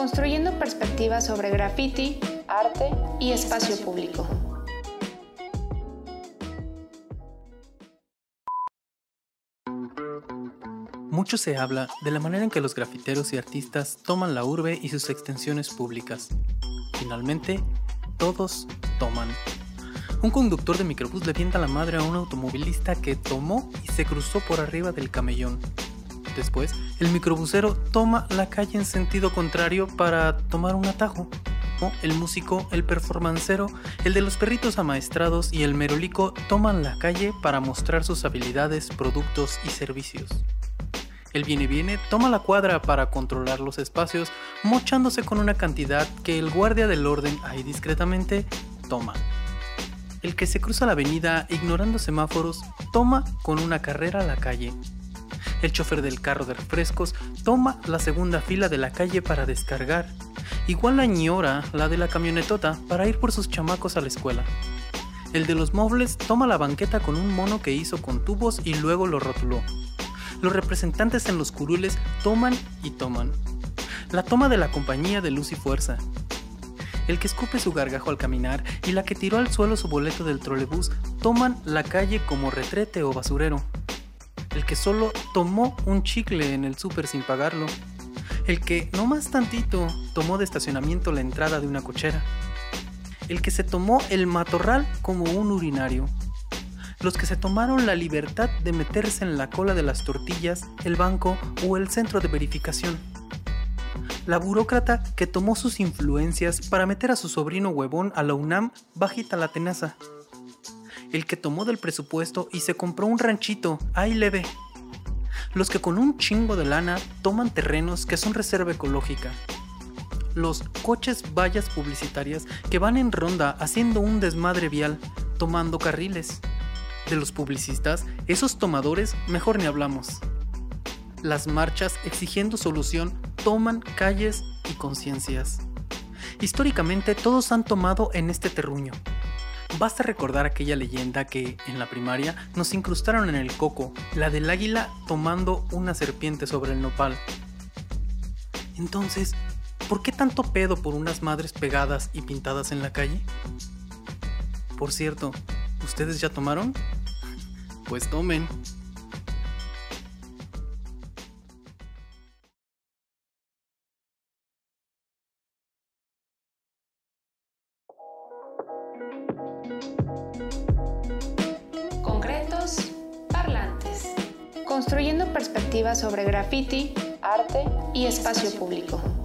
Construyendo perspectivas sobre graffiti, arte y espacio público. Mucho se habla de la manera en que los grafiteros y artistas toman la urbe y sus extensiones públicas. Finalmente, todos toman. Un conductor de microbús le tienta la madre a un automovilista que tomó y se cruzó por arriba del camellón. Después, el microbusero toma la calle en sentido contrario para tomar un atajo. El músico, el performancero, el de los perritos amaestrados y el merolico toman la calle para mostrar sus habilidades, productos y servicios. El viene viene toma la cuadra para controlar los espacios, mochándose con una cantidad que el guardia del orden ahí discretamente toma. El que se cruza la avenida ignorando semáforos toma con una carrera la calle. El chofer del carro de refrescos toma la segunda fila de la calle para descargar. Igual la ñora la de la camionetota para ir por sus chamacos a la escuela. El de los muebles toma la banqueta con un mono que hizo con tubos y luego lo rotuló. Los representantes en los curules toman y toman. La toma de la compañía de luz y fuerza. El que escupe su gargajo al caminar y la que tiró al suelo su boleto del trolebús toman la calle como retrete o basurero el que solo tomó un chicle en el súper sin pagarlo, el que no más tantito tomó de estacionamiento la entrada de una cochera, el que se tomó el matorral como un urinario, los que se tomaron la libertad de meterse en la cola de las tortillas, el banco o el centro de verificación. La burócrata que tomó sus influencias para meter a su sobrino huevón a la UNAM bajita la tenaza el que tomó del presupuesto y se compró un ranchito, ahí leve. Los que con un chingo de lana toman terrenos que son reserva ecológica. Los coches vallas publicitarias que van en ronda haciendo un desmadre vial, tomando carriles. De los publicistas, esos tomadores mejor ni hablamos. Las marchas exigiendo solución toman calles y conciencias. Históricamente todos han tomado en este terruño, Basta recordar aquella leyenda que, en la primaria, nos incrustaron en el coco, la del águila tomando una serpiente sobre el nopal. Entonces, ¿por qué tanto pedo por unas madres pegadas y pintadas en la calle? Por cierto, ¿ustedes ya tomaron? Pues tomen. Construyendo perspectivas sobre graffiti, arte y espacio público.